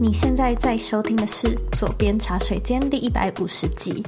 你现在在收听的是《左边茶水间》第一百五十集。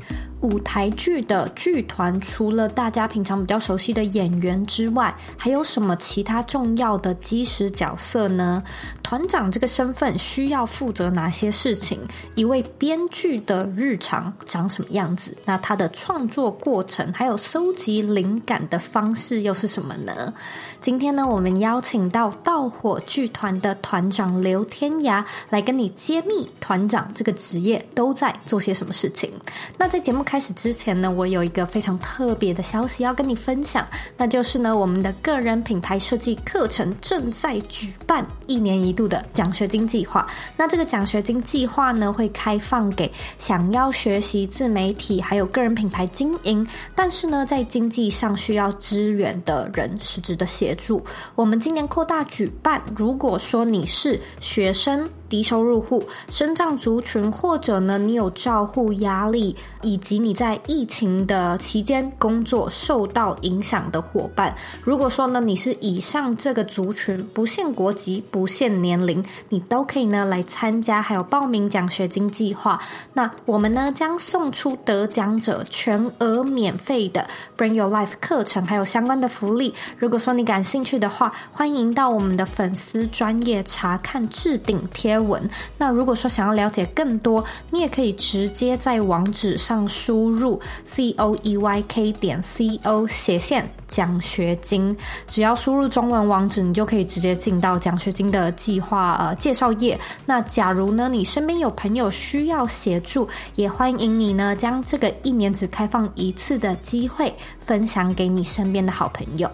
舞台剧的剧团，除了大家平常比较熟悉的演员之外，还有什么其他重要的基石角色呢？团长这个身份需要负责哪些事情？一位编剧的日常长什么样子？那他的创作过程，还有搜集灵感的方式又是什么呢？今天呢，我们邀请到盗火剧团的团长刘天涯来跟你揭秘团长这个职业都在做些什么事情。那在节目开始之前呢，我有一个非常特别的消息要跟你分享，那就是呢，我们的个人品牌设计课程正在举办一年一度的奖学金计划。那这个奖学金计划呢，会开放给想要学习自媒体还有个人品牌经营，但是呢，在经济上需要支援的人，实质的协助。我们今年扩大举办，如果说你是学生，低收入户、身障族群，或者呢，你有照护压力，以及你在疫情的期间工作受到影响的伙伴。如果说呢，你是以上这个族群，不限国籍、不限年龄，你都可以呢来参加，还有报名奖学金计划。那我们呢将送出得奖者全额免费的 Bring Your Life 课程，还有相关的福利。如果说你感兴趣的话，欢迎到我们的粉丝专业查看置顶贴文。那如果说想要了解更多，你也可以直接在网址上输入 c o e y k 点 c o 斜线奖学金，只要输入中文网址，你就可以直接进到奖学金的计划呃介绍页。那假如呢，你身边有朋友需要协助，也欢迎你呢将这个一年只开放一次的机会分享给你身边的好朋友。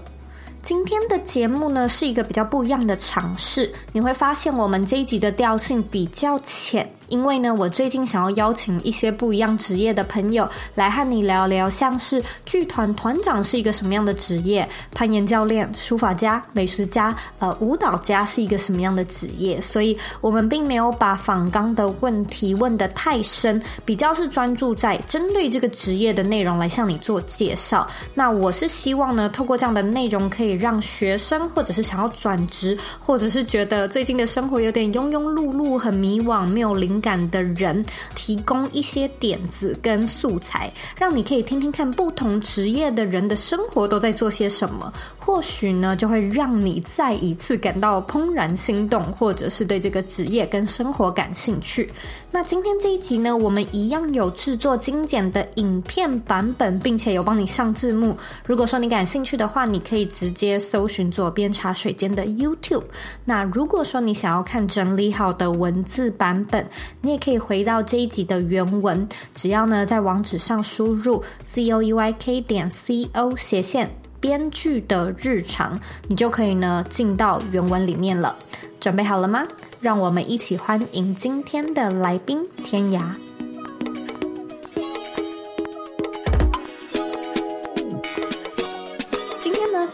今天的节目呢，是一个比较不一样的尝试，你会发现我们这一集的调性比较浅。因为呢，我最近想要邀请一些不一样职业的朋友来和你聊聊，像是剧团团长是一个什么样的职业，攀岩教练、书法家、美食家、呃舞蹈家是一个什么样的职业。所以，我们并没有把访纲的问题问得太深，比较是专注在针对这个职业的内容来向你做介绍。那我是希望呢，透过这样的内容，可以让学生或者是想要转职，或者是觉得最近的生活有点庸庸碌碌、很迷惘、没有灵感的人提供一些点子跟素材，让你可以听听看不同职业的人的生活都在做些什么。或许呢，就会让你再一次感到怦然心动，或者是对这个职业跟生活感兴趣。那今天这一集呢，我们一样有制作精简的影片版本，并且有帮你上字幕。如果说你感兴趣的话，你可以直接搜寻左边茶水间的 YouTube。那如果说你想要看整理好的文字版本，你也可以回到这一集的原文，只要呢在网址上输入 c o e y k 点 c o 斜线。编剧的日常，你就可以呢进到原文里面了。准备好了吗？让我们一起欢迎今天的来宾天涯。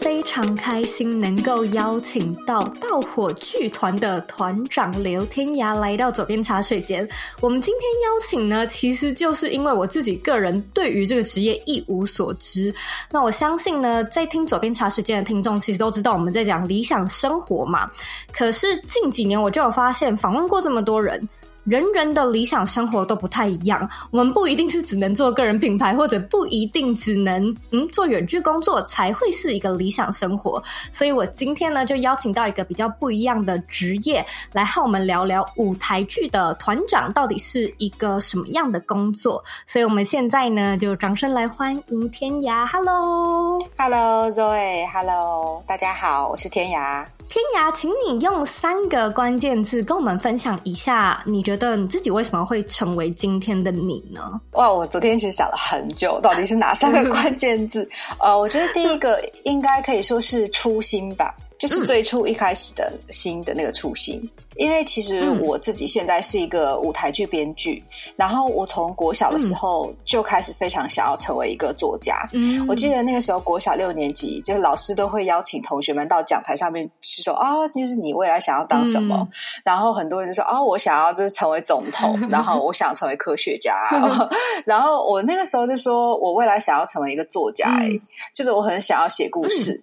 非常开心能够邀请到盗火剧团的团长刘天涯来到左边茶水间。我们今天邀请呢，其实就是因为我自己个人对于这个职业一无所知。那我相信呢，在听左边茶水间的听众，其实都知道我们在讲理想生活嘛。可是近几年我就有发现，访问过这么多人。人人的理想生活都不太一样，我们不一定是只能做个人品牌，或者不一定只能嗯做远距工作才会是一个理想生活。所以我今天呢就邀请到一个比较不一样的职业来和我们聊聊舞台剧的团长到底是一个什么样的工作。所以我们现在呢就掌声来欢迎天涯，Hello，Hello Zoe，Hello，大家好，我是天涯。天涯，请你用三个关键字跟我们分享一下，你觉你自己为什么会成为今天的你呢？哇，我昨天其实想了很久，到底是哪三个关键字？呃，我觉得第一个应该可以说是初心吧。就是最初一开始的心的那个初心，因为其实我自己现在是一个舞台剧编剧，然后我从国小的时候就开始非常想要成为一个作家。嗯，我记得那个时候国小六年级，就是老师都会邀请同学们到讲台上面去说啊，就是你未来想要当什么？然后很多人就说啊，我想要就是成为总统，然后我想成为科学家，然后我那个时候就说我未来想要成为一个作家，欸，就是我很想要写故事。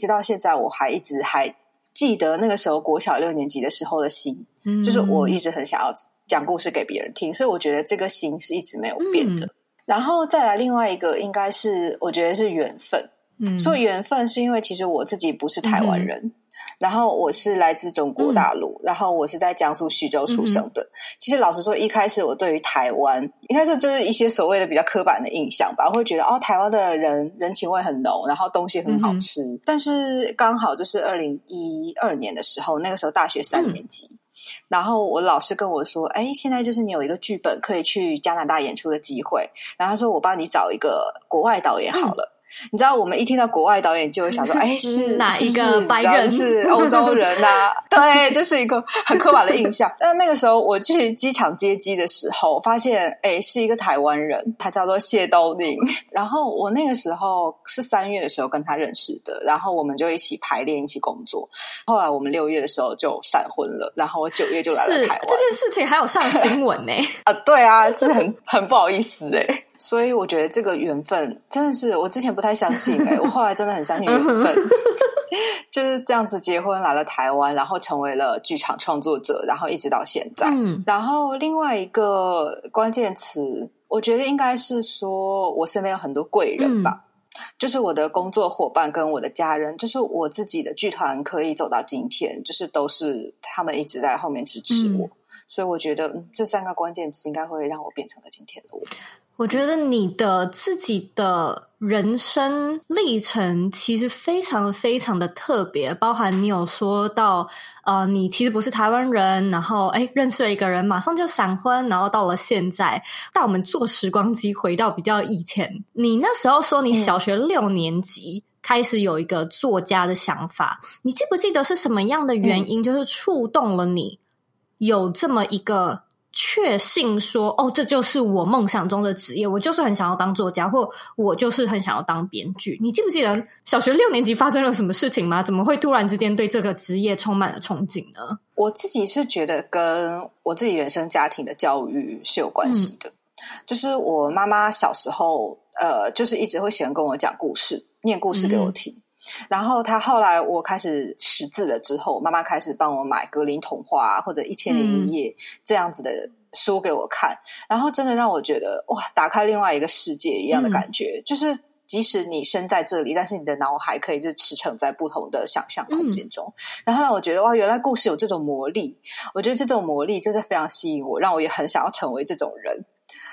直到现在，我还一直还记得那个时候国小六年级的时候的心，嗯，就是我一直很想要讲故事给别人听，所以我觉得这个心是一直没有变的。嗯、然后再来另外一个，应该是我觉得是缘分。嗯，所以缘分是因为其实我自己不是台湾人。嗯然后我是来自中国大陆，嗯、然后我是在江苏徐州出生的。嗯、其实老实说，一开始我对于台湾，应该说就是一些所谓的比较刻板的印象吧，我会觉得哦，台湾的人人情味很浓，然后东西很好吃。嗯、但是刚好就是二零一二年的时候，那个时候大学三年级，嗯、然后我老师跟我说：“哎，现在就是你有一个剧本可以去加拿大演出的机会。”然后他说：“我帮你找一个国外导演好了。嗯”你知道，我们一听到国外导演，就会想说：“ 哎，是哪一个白人？是欧洲人啊？”对，这是一个很刻板的印象。但那个时候我去机场接机的时候，发现哎，是一个台湾人，他叫做谢东宁。然后我那个时候是三月的时候跟他认识的，然后我们就一起排练，一起工作。后来我们六月的时候就闪婚了，然后我九月就来了台湾。这件事情还有上新闻呢？啊，对啊，是很很不好意思哎。所以我觉得这个缘分真的是我之前不太相信哎、欸，我后来真的很相信缘分，就是这样子结婚来了台湾，然后成为了剧场创作者，然后一直到现在。嗯，然后另外一个关键词，我觉得应该是说我身边有很多贵人吧，嗯、就是我的工作伙伴跟我的家人，就是我自己的剧团可以走到今天，就是都是他们一直在后面支持我，嗯、所以我觉得、嗯、这三个关键词应该会让我变成了今天的我。我觉得你的自己的人生历程其实非常非常的特别，包含你有说到，呃，你其实不是台湾人，然后哎，认识了一个人，马上就闪婚，然后到了现在，但我们坐时光机回到比较以前。你那时候说你小学六年级开始有一个作家的想法，嗯、你记不记得是什么样的原因，就是触动了你有这么一个？确信说哦，这就是我梦想中的职业，我就是很想要当作家，或我就是很想要当编剧。你记不记得小学六年级发生了什么事情吗？怎么会突然之间对这个职业充满了憧憬呢？我自己是觉得跟我自己原生家庭的教育是有关系的。嗯、就是我妈妈小时候，呃，就是一直会喜欢跟我讲故事，念故事给我听。嗯然后他后来我开始识字了之后，妈妈开始帮我买格林童话或者一千零一夜这样子的书给我看，嗯、然后真的让我觉得哇，打开另外一个世界一样的感觉。嗯、就是即使你身在这里，但是你的脑海可以就驰骋在不同的想象空间中。嗯、然后让我觉得哇，原来故事有这种魔力。我觉得这种魔力就是非常吸引我，让我也很想要成为这种人。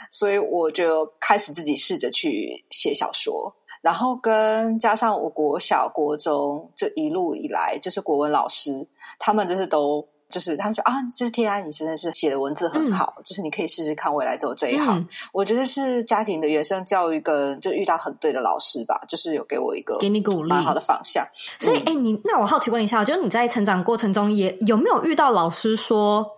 所以我就开始自己试着去写小说。然后跟加上我国小、国中这一路以来，就是国文老师，他们就是都就是他们说啊，就是天安，你真的是写的文字很好，嗯、就是你可以试试看未来走这一行。嗯、我觉得是家庭的原生教育跟就遇到很对的老师吧，就是有给我一个给你鼓励蛮好的方向。所以，哎、嗯，你那我好奇问一下，就是你在成长过程中也有没有遇到老师说？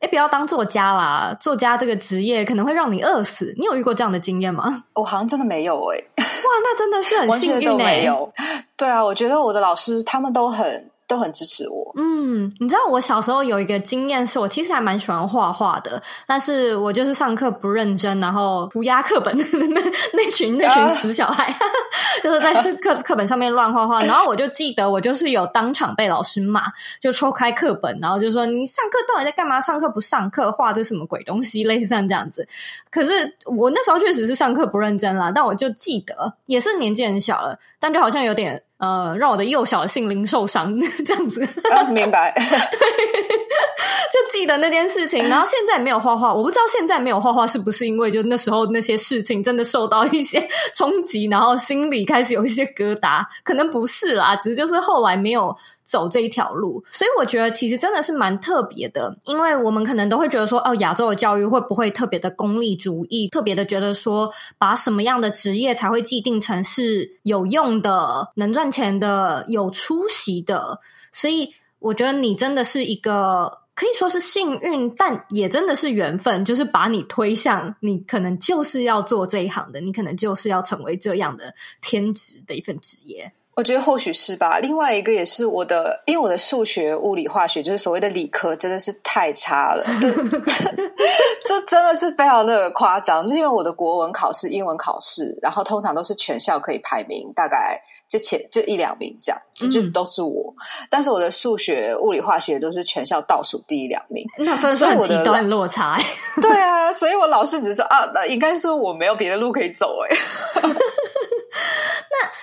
哎，不要当作家啦！作家这个职业可能会让你饿死。你有遇过这样的经验吗？我好像真的没有哎、欸、哇，那真的是很 幸运没有。对啊，我觉得我的老师他们都很。都很支持我。嗯，你知道我小时候有一个经验，是我其实还蛮喜欢画画的，但是我就是上课不认真，然后涂鸦课本的 那那群那群死小孩，啊、就是在课课本上面乱画画。然后我就记得，我就是有当场被老师骂，就抽开课本，然后就说：“你上课到底在干嘛？上课不上课，画这什么鬼东西？”类似像这样子。可是我那时候确实是上课不认真啦，但我就记得，也是年纪很小了，但就好像有点。呃，让我的幼小的心灵受伤，这样子。啊，明白。对，就记得那件事情。然后现在没有画画，我不知道现在没有画画是不是因为就那时候那些事情真的受到一些冲击，然后心里开始有一些疙瘩。可能不是啦，只是就是后来没有走这一条路。所以我觉得其实真的是蛮特别的，因为我们可能都会觉得说，哦，亚洲的教育会不会特别的功利主义，特别的觉得说，把什么样的职业才会既定成是有用的，能赚钱的有出息的，所以我觉得你真的是一个可以说是幸运，但也真的是缘分，就是把你推向你可能就是要做这一行的，你可能就是要成为这样的天职的一份职业。我觉得或许是吧。另外一个也是我的，因为我的数学、物理、化学就是所谓的理科，真的是太差了，就，就真的是非常的夸张。就因为我的国文考试、英文考试，然后通常都是全校可以排名大概就前就一两名这样，就就都是我。嗯、但是我的数学、物理、化学都是全校倒数第一两名，那真的是很极端落差。对啊，所以我老师只是说啊，那应该是我没有别的路可以走哎。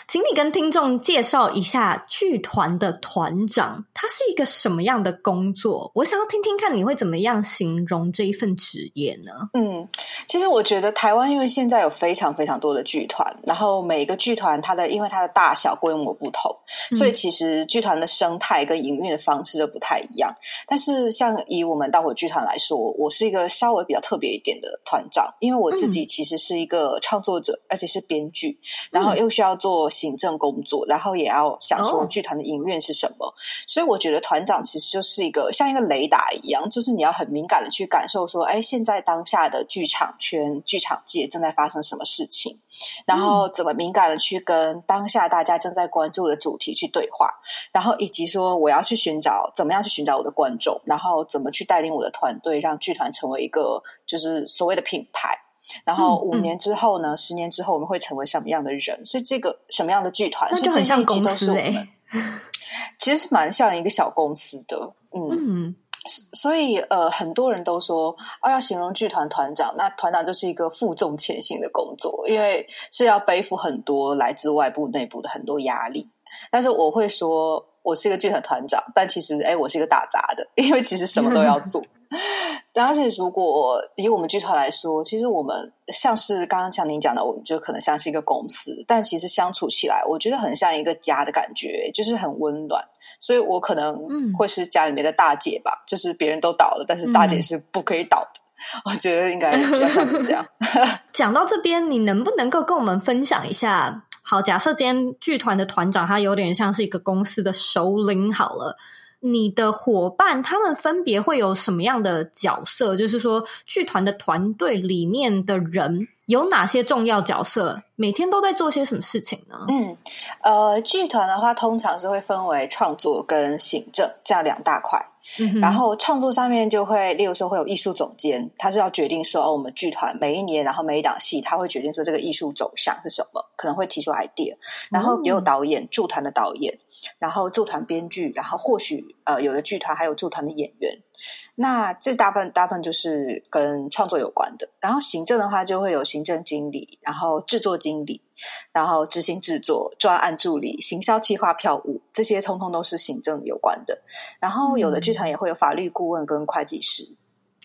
请你跟听众介绍一下剧团的团长，他是一个什么样的工作？我想要听听看你会怎么样形容这一份职业呢？嗯，其实我觉得台湾因为现在有非常非常多的剧团，然后每一个剧团它的因为它的大小规模不同，所以其实剧团的生态跟营运的方式都不太一样。但是像以我们大火剧团来说，我是一个稍微比较特别一点的团长，因为我自己其实是一个创作者，而且是编剧，然后又需要做。行政工作，然后也要想说剧团的营运是什么，oh. 所以我觉得团长其实就是一个像一个雷达一样，就是你要很敏感的去感受说，哎，现在当下的剧场圈、剧场界正在发生什么事情，然后怎么敏感的去跟当下大家正在关注的主题去对话，然后以及说我要去寻找怎么样去寻找我的观众，然后怎么去带领我的团队，让剧团成为一个就是所谓的品牌。然后五年之后呢？嗯嗯、十年之后我们会成为什么样的人？所以这个什么样的剧团，那就很像公司哎、欸，其实蛮像一个小公司的。嗯，嗯所以呃，很多人都说哦，要形容剧团团长，那团长就是一个负重前行的工作，因为是要背负很多来自外部、内部的很多压力。但是我会说，我是一个剧团团长，但其实哎，我是一个打杂的，因为其实什么都要做。而且，如果以我们剧团来说，其实我们像是刚刚像您讲的，我们就可能像是一个公司，但其实相处起来，我觉得很像一个家的感觉，就是很温暖。所以我可能会是家里面的大姐吧，嗯、就是别人都倒了，但是大姐是不可以倒的。嗯、我觉得应该比较像是这样。讲到这边，你能不能够跟我们分享一下？好，假设今天剧团的团长他有点像是一个公司的首领，好了。你的伙伴他们分别会有什么样的角色？就是说，剧团的团队里面的人有哪些重要角色？每天都在做些什么事情呢？嗯，呃，剧团的话，通常是会分为创作跟行政这样两大块。嗯，然后创作上面就会，例如说会有艺术总监，他是要决定说，哦，我们剧团每一年，然后每一档戏，他会决定说这个艺术走向是什么，可能会提出 idea。然后也有导演，驻团的导演。然后驻团编剧，然后或许呃有的剧团还有驻团的演员，那这大部分大部分就是跟创作有关的。然后行政的话就会有行政经理，然后制作经理，然后执行制作、专案助理、行销企划、票务，这些通通都是行政有关的。然后有的剧团也会有法律顾问跟会计师。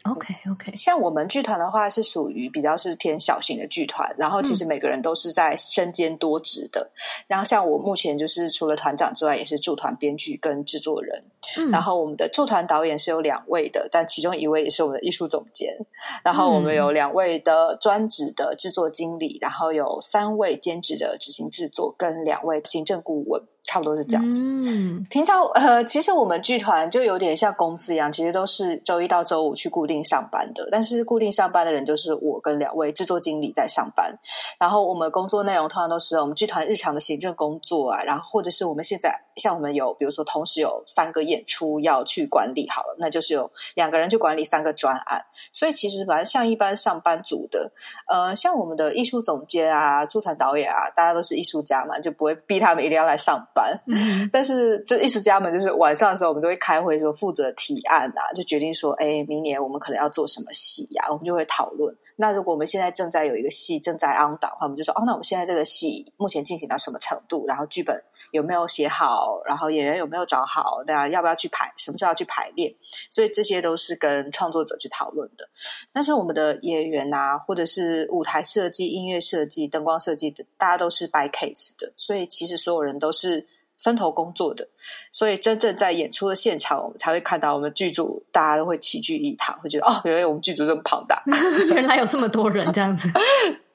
OK OK，像我们剧团的话是属于比较是偏小型的剧团，然后其实每个人都是在身兼多职的。嗯、然后像我目前就是除了团长之外，也是驻团编剧跟制作人。嗯、然后我们的驻团导演是有两位的，但其中一位也是我们的艺术总监。然后我们有两位的专职的制作经理，然后有三位兼职的执行制作跟两位行政顾问。差不多是这样子。嗯，平常呃，其实我们剧团就有点像公司一样，其实都是周一到周五去固定上班的。但是固定上班的人就是我跟两位制作经理在上班。然后我们工作内容通常都是我们剧团日常的行政工作啊，然后或者是我们现在。像我们有，比如说同时有三个演出要去管理，好了，那就是有两个人去管理三个专案。所以其实反正像一般上班族的，呃，像我们的艺术总监啊、驻团导演啊，大家都是艺术家嘛，就不会逼他们一定要来上班。嗯、但是这艺术家们就是晚上的时候，我们都会开会说负责提案啊，就决定说，哎，明年我们可能要做什么戏呀、啊，我们就会讨论。那如果我们现在正在有一个戏正在 on 档的话，我们就说，哦，那我们现在这个戏目前进行到什么程度？然后剧本有没有写好？然后演员有没有找好？大家要不要去排？什么时候要去排练？所以这些都是跟创作者去讨论的。但是我们的演员啊，或者是舞台设计、音乐设计、灯光设计的，大家都是 by case 的。所以其实所有人都是分头工作的。所以真正在演出的现场，我们才会看到我们剧组大家都会齐聚一堂，会觉得哦，原来我们剧组这么庞大，原来有这么多人这样子。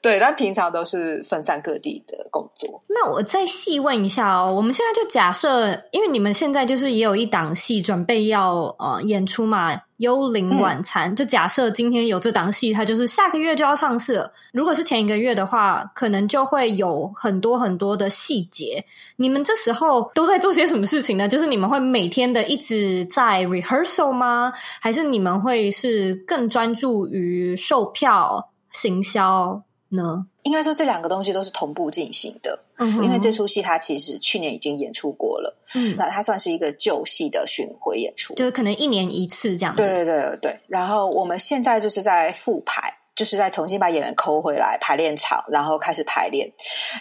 对，但平常都是分散各地的工作。那我再细问一下哦，我们现在就假设，因为你们现在就是也有一档戏准备要呃演出嘛。幽灵晚餐，嗯、就假设今天有这档戏，它就是下个月就要上市了。如果是前一个月的话，可能就会有很多很多的细节。你们这时候都在做些什么事情呢？就是你们会每天的一直在 rehearsal 吗？还是你们会是更专注于售票行销呢？应该说这两个东西都是同步进行的，嗯，因为这出戏它其实去年已经演出过了，嗯，那它算是一个旧戏的巡回演出，就是可能一年一次这样子。对对对对，然后我们现在就是在复排。就是再重新把演员抠回来排练场，然后开始排练，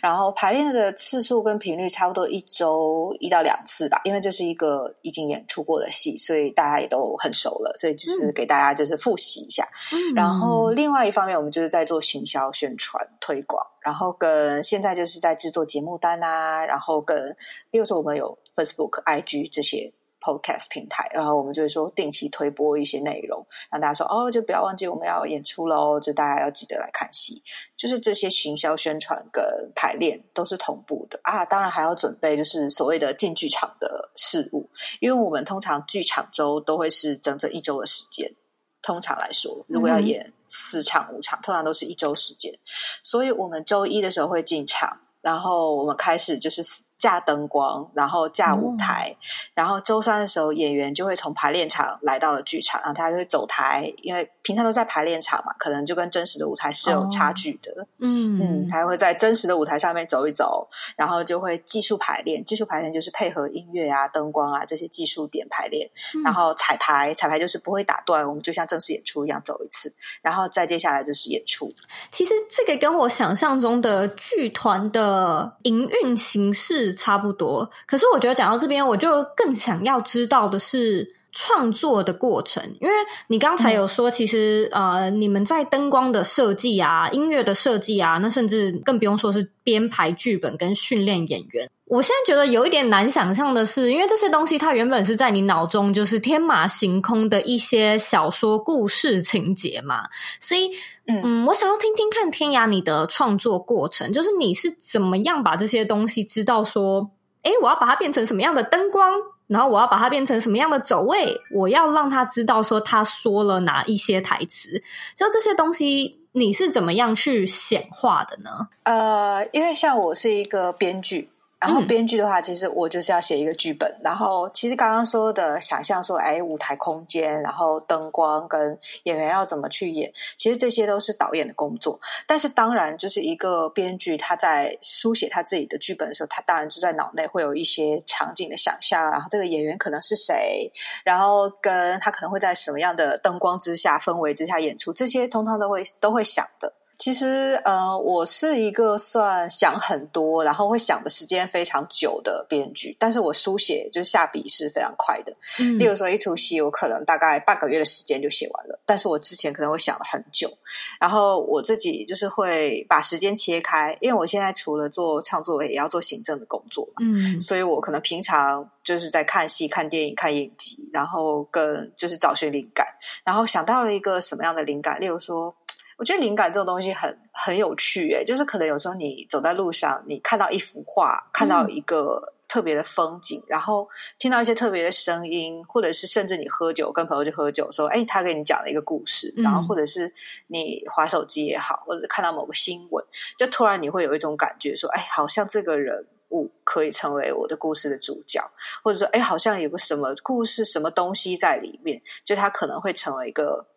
然后排练的次数跟频率差不多一周一到两次吧，因为这是一个已经演出过的戏，所以大家也都很熟了，所以就是给大家就是复习一下。嗯、然后另外一方面，我们就是在做行销宣传推广，然后跟现在就是在制作节目单啊，然后跟例如说我们有 Facebook、IG 这些。Podcast 平台，然后我们就会说定期推播一些内容，让大家说哦，就不要忘记我们要演出喽，就大家要记得来看戏。就是这些行销宣传跟排练都是同步的啊，当然还要准备就是所谓的进剧场的事物，因为我们通常剧场周都会是整整一周的时间。通常来说，如果要演四场五场，通常都是一周时间，所以我们周一的时候会进场，然后我们开始就是。架灯光，然后架舞台，嗯、然后周三的时候，演员就会从排练场来到了剧场，然后他就会走台，因为平常都在排练场嘛，可能就跟真实的舞台是有差距的。哦、嗯嗯，他会在真实的舞台上面走一走，然后就会技术排练，技术排练就是配合音乐啊、灯光啊这些技术点排练，嗯、然后彩排，彩排就是不会打断，我们就像正式演出一样走一次，然后再接下来就是演出。其实这个跟我想象中的剧团的营运形式。差不多，可是我觉得讲到这边，我就更想要知道的是创作的过程，因为你刚才有说，其实、嗯、呃，你们在灯光的设计啊、音乐的设计啊，那甚至更不用说是编排剧本跟训练演员。我现在觉得有一点难想象的是，因为这些东西它原本是在你脑中就是天马行空的一些小说故事情节嘛，所以嗯，嗯，我想要听听看天涯你的创作过程，就是你是怎么样把这些东西知道说，诶，我要把它变成什么样的灯光，然后我要把它变成什么样的走位，我要让他知道说他说了哪一些台词，就这些东西你是怎么样去显化的呢？呃，因为像我是一个编剧。然后编剧的话，其实我就是要写一个剧本。嗯、然后其实刚刚说的想象说，哎，舞台空间，然后灯光跟演员要怎么去演，其实这些都是导演的工作。但是当然，就是一个编剧他在书写他自己的剧本的时候，他当然就在脑内会有一些场景的想象，然后这个演员可能是谁，然后跟他可能会在什么样的灯光之下、氛围之下演出，这些通常都会都会想的。其实，呃，我是一个算想很多，然后会想的时间非常久的编剧，但是我书写就是下笔是非常快的。嗯，例如说一出戏，我可能大概半个月的时间就写完了，但是我之前可能会想了很久，然后我自己就是会把时间切开，因为我现在除了做创作，也要做行政的工作嘛，嗯，所以我可能平常就是在看戏、看电影、看影集，然后跟就是找寻灵感，然后想到了一个什么样的灵感，例如说。我觉得灵感这种东西很很有趣，诶，就是可能有时候你走在路上，你看到一幅画，看到一个特别的风景，嗯、然后听到一些特别的声音，或者是甚至你喝酒跟朋友去喝酒，说，诶，他给你讲了一个故事，然后或者是你滑手机也好，或者看到某个新闻，就突然你会有一种感觉，说，哎，好像这个人。物可以成为我的故事的主角，或者说，哎，好像有个什么故事、什么东西在里面，就它可能会成为一个，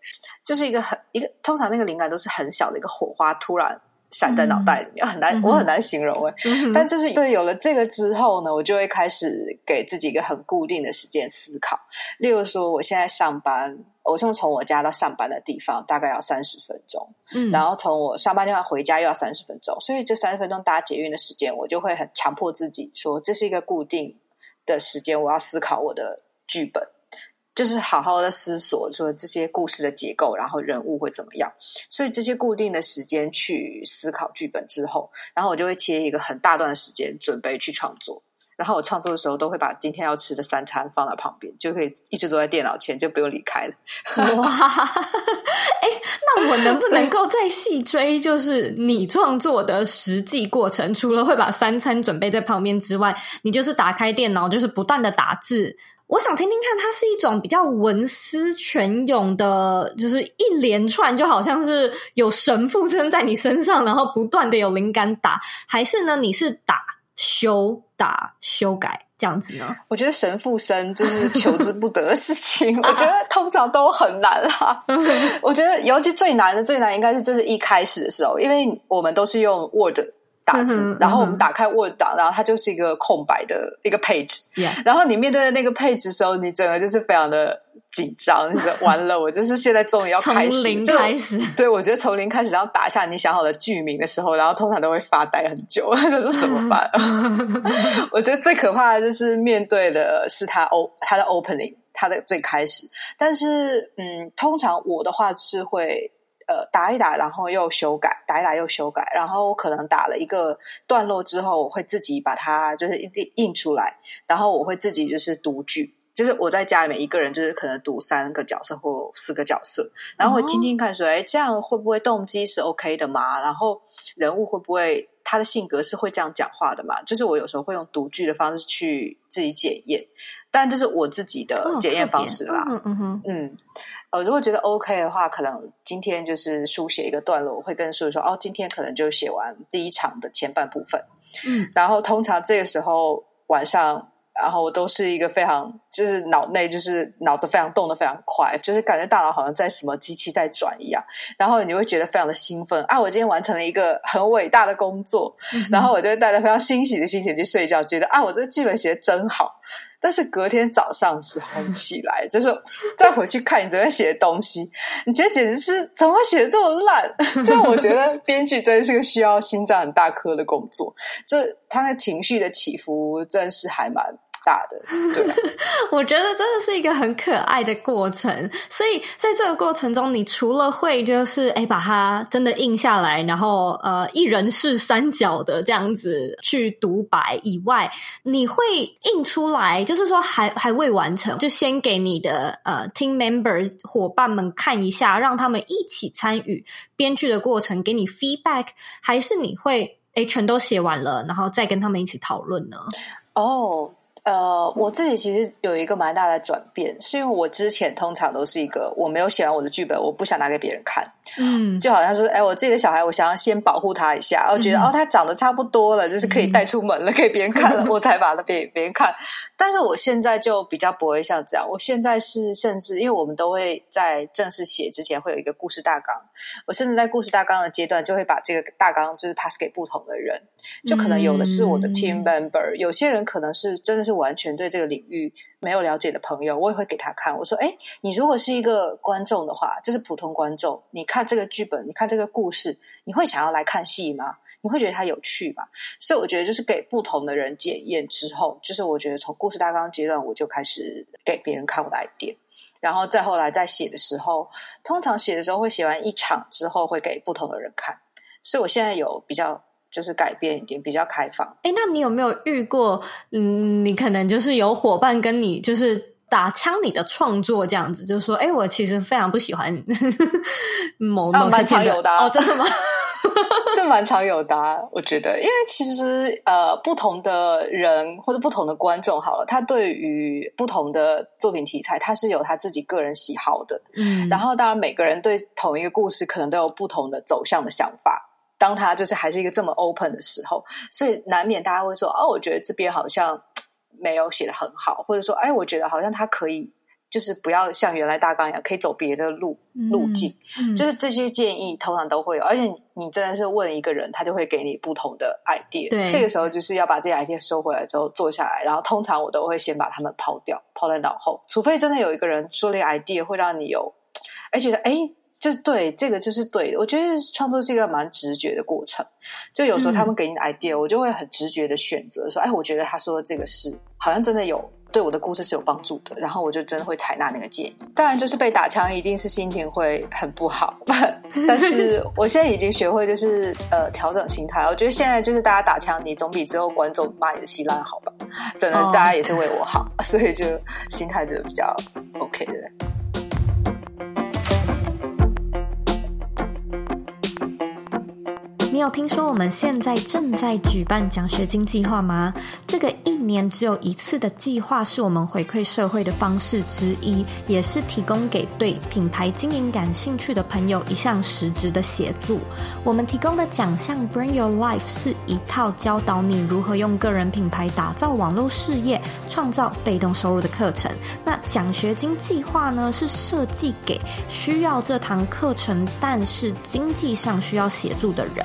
就是一个很一个，通常那个灵感都是很小的一个火花，突然闪在脑袋里面，嗯、很难，我很难形容哎。嗯、但就是对，有了这个之后呢，我就会开始给自己一个很固定的时间思考，例如说，我现在上班。我从从我家到上班的地方大概要三十分钟，嗯，然后从我上班地方回家又要三十分钟，所以这三十分钟搭捷运的时间，我就会很强迫自己说，这是一个固定的时间，我要思考我的剧本，就是好好的思索说这些故事的结构，然后人物会怎么样。所以这些固定的时间去思考剧本之后，然后我就会切一个很大段的时间准备去创作。然后我创作的时候都会把今天要吃的三餐放在旁边，就可以一直坐在电脑前，就不用离开了。哇，哎，那我能不能够再细追，就是你创作的实际过程？除了会把三餐准备在旁边之外，你就是打开电脑，就是不断的打字。我想听听看，它是一种比较文思泉涌的，就是一连串，就好像是有神附身在你身上，然后不断的有灵感打，还是呢？你是打修打修改这样子呢？我觉得神附身就是求之不得的事情，我觉得通常都很难啦。我觉得尤其最难的最难应该是就是一开始的时候，因为我们都是用 Word。打字，然后我们打开 Word 档，然后它就是一个空白的一个 page。然后你面对的那个 page 的时候，你整个就是非常的紧张。你说完了，我就是现在终于要开始，从零开始。对，我觉得从零开始，然后打下你想好的剧名的时候，然后通常都会发呆很久。他说怎么办？我觉得最可怕的就是面对的是他 O 他的 opening，他的最开始。但是，嗯，通常我的话是会。呃，打一打，然后又修改，打一打又修改，然后我可能打了一个段落之后，我会自己把它就是印印出来，然后我会自己就是读句，就是我在家里面一个人，就是可能读三个角色或四个角色，然后我听听看说，哎、哦，这样会不会动机是 OK 的嘛？然后人物会不会他的性格是会这样讲话的嘛？就是我有时候会用读剧的方式去自己检验，但这是我自己的检验方式啦。哦、嗯嗯嗯。呃，如果觉得 OK 的话，可能今天就是书写一个段落，我会跟书说哦，今天可能就写完第一场的前半部分。嗯，然后通常这个时候晚上，然后我都是一个非常就是脑内就是脑子非常动得非常快，就是感觉大脑好像在什么机器在转一样，然后你会觉得非常的兴奋啊！我今天完成了一个很伟大的工作，嗯、然后我就会带着非常欣喜的心情去睡觉，觉得啊，我这个剧本写的真好。但是隔天早上时候起来，就是再回去看你昨天写的东西，你觉得简直是怎么会写的这么烂？就我觉得编剧真的是个需要心脏很大颗的工作，就他的情绪的起伏真的是还蛮。大的，对，我觉得真的是一个很可爱的过程。所以在这个过程中，你除了会就是哎把它真的印下来，然后呃一人是三角的这样子去独白以外，你会印出来，就是说还还未完成，就先给你的呃 team member 伙伴们看一下，让他们一起参与编剧的过程，给你 feedback，还是你会哎全都写完了，然后再跟他们一起讨论呢？哦。Oh. 呃，我自己其实有一个蛮大的转变，是因为我之前通常都是一个我没有写完我的剧本，我不想拿给别人看，嗯，就好像是哎，我自己的小孩，我想要先保护他一下，我觉得、嗯、哦，他长得差不多了，就是可以带出门了，给别人看了，我才把他给别人看。但是我现在就比较不会像这样，我现在是甚至因为我们都会在正式写之前会有一个故事大纲，我甚至在故事大纲的阶段就会把这个大纲就是 pass 给不同的人，就可能有的是我的 team member，、嗯、有些人可能是真的是。完全对这个领域没有了解的朋友，我也会给他看。我说：“哎，你如果是一个观众的话，就是普通观众，你看这个剧本，你看这个故事，你会想要来看戏吗？你会觉得它有趣吗？”所以我觉得，就是给不同的人检验之后，就是我觉得从故事大纲阶段，我就开始给别人看我的 idea，然后再后来在写的时候，通常写的时候会写完一场之后，会给不同的人看。所以我现在有比较。就是改变一点，比较开放。哎，那你有没有遇过？嗯，你可能就是有伙伴跟你就是打枪你的创作这样子，就是说，哎，我其实非常不喜欢 某某些片段。哦，真的吗？这蛮常有的啊，我觉得，因为其实呃，不同的人或者不同的观众，好了，他对于不同的作品题材，他是有他自己个人喜好的。嗯，然后当然每个人对同一个故事，可能都有不同的走向的想法。当他就是还是一个这么 open 的时候，所以难免大家会说：“哦，我觉得这边好像没有写的很好，或者说，哎，我觉得好像他可以，就是不要像原来大纲一样，可以走别的路路径。嗯”嗯，就是这些建议通常都会有，而且你真的是问一个人，他就会给你不同的 idea。对，这个时候就是要把这些 idea 收回来之后做下来，然后通常我都会先把他们抛掉，抛在脑后，除非真的有一个人说了一个 idea 会让你有，而且哎。就对，这个就是对的。我觉得创作是一个蛮直觉的过程。就有时候他们给你的 idea，、嗯、我就会很直觉的选择说：“哎，我觉得他说的这个是好像真的有对我的故事是有帮助的，然后我就真的会采纳那个建议。当然，就是被打枪，一定是心情会很不好。但是我现在已经学会，就是呃调整心态。我觉得现在就是大家打枪，你总比之后观众骂你的稀烂好吧？真的是大家也是为我好，哦、所以就心态就比较 OK 的。你有听说我们现在正在举办奖学金计划吗？这个一年只有一次的计划，是我们回馈社会的方式之一，也是提供给对品牌经营感兴趣的朋友一项实质的协助。我们提供的奖项 Bring Your Life 是一套教导你如何用个人品牌打造网络事业、创造被动收入的课程。那奖学金计划呢，是设计给需要这堂课程，但是经济上需要协助的人。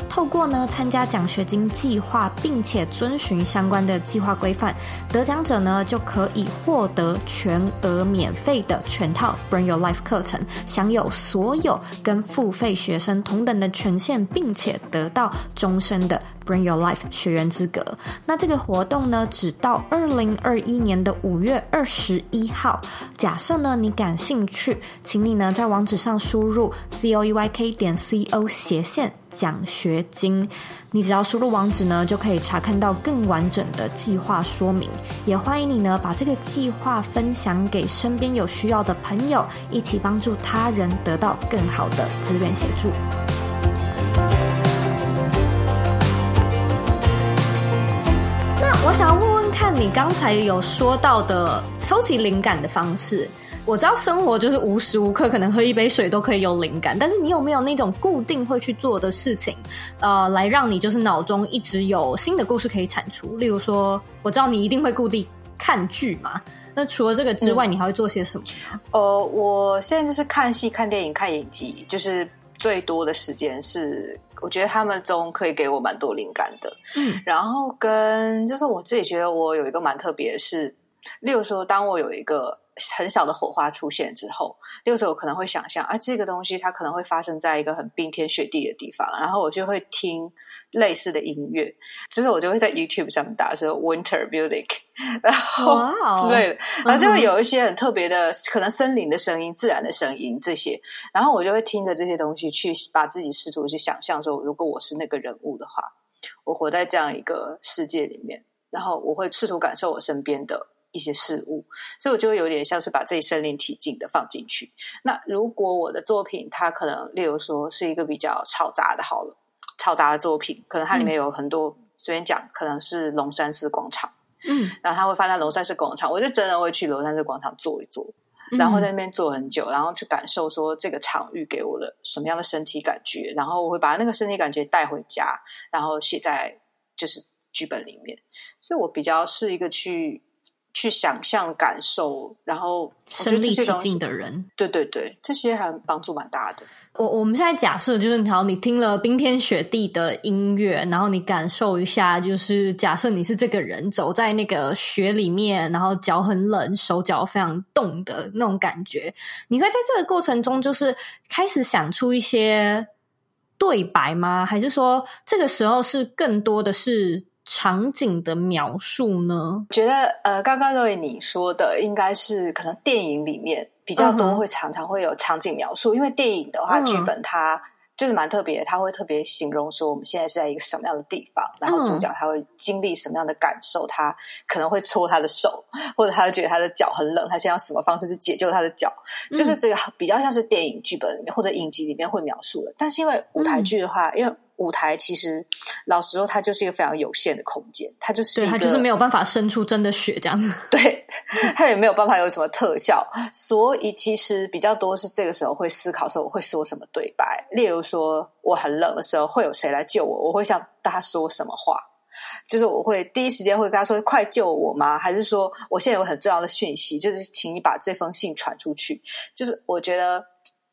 透过呢参加奖学金计划，并且遵循相关的计划规范，得奖者呢就可以获得全额免费的全套 Bring Your Life 课程，享有所有跟付费学生同等的权限，并且得到终身的 Bring Your Life 学员资格。那这个活动呢，只到二零二一年的五月二十一号。假设呢你感兴趣，请你呢在网址上输入 c o e y k 点 c o 斜线。奖学金，你只要输入网址呢，就可以查看到更完整的计划说明。也欢迎你呢，把这个计划分享给身边有需要的朋友，一起帮助他人得到更好的资源协助。那我想要问问看你刚才有说到的收集灵感的方式。我知道生活就是无时无刻可能喝一杯水都可以有灵感，但是你有没有那种固定会去做的事情，呃，来让你就是脑中一直有新的故事可以产出？例如说，我知道你一定会固定看剧嘛，那除了这个之外，嗯、你还会做些什么？呃，我现在就是看戏、看电影、看影集，就是最多的时间是，我觉得他们中可以给我蛮多灵感的。嗯，然后跟就是我自己觉得我有一个蛮特别的是，例如说，当我有一个。很小的火花出现之后，六时我可能会想象，啊，这个东西它可能会发生在一个很冰天雪地的地方，然后我就会听类似的音乐，之后我就会在 YouTube 上面打说 Winter Music，然后之类的，然后就会有一些很特别的，可能森林的声音、自然的声音这些，然后我就会听着这些东西去把自己试图去想象说，如果我是那个人物的话，我活在这样一个世界里面，然后我会试图感受我身边的。一些事物，所以我就会有点像是把自己身临其境的放进去。那如果我的作品，它可能例如说是一个比较嘈杂的，好了，嘈杂的作品，可能它里面有很多，随便讲，可能是龙山寺广场，嗯，然后他会放在龙山寺广场，我就真的会去龙山寺广场坐一坐，然后在那边坐很久，然后去感受说这个场域给我的什么样的身体感觉，然后我会把那个身体感觉带回家，然后写在就是剧本里面。所以我比较是一个去。去想象、感受，然后身临其境的人，对对对，这些还帮助蛮大的。我我们现在假设就是，好，你听了冰天雪地的音乐，然后你感受一下，就是假设你是这个人走在那个雪里面，然后脚很冷，手脚非常冻的那种感觉，你会在这个过程中就是开始想出一些对白吗？还是说这个时候是更多的是？场景的描述呢？觉得呃，刚刚 Zoe 你说的应该是可能电影里面比较多，会常常会有场景描述。Uh. 因为电影的话，剧本它就是蛮特别的，它会特别形容说我们现在是在一个什么样的地方，然后主角他会经历什么样的感受，他可能会搓他的手，或者他会觉得他的脚很冷，他想要什么方式去解救他的脚，就是这个比较像是电影剧本里面或者影集里面会描述的。但是因为舞台剧的话，因为舞台其实，老实说，它就是一个非常有限的空间，它就是它就是没有办法生出真的血这样子，对，它也没有办法有什么特效，所以其实比较多是这个时候会思考说我会说什么对白，例如说我很冷的时候会有谁来救我，我会向大家说什么话，就是我会第一时间会跟他说快救我吗？还是说我现在有很重要的讯息，就是请你把这封信传出去，就是我觉得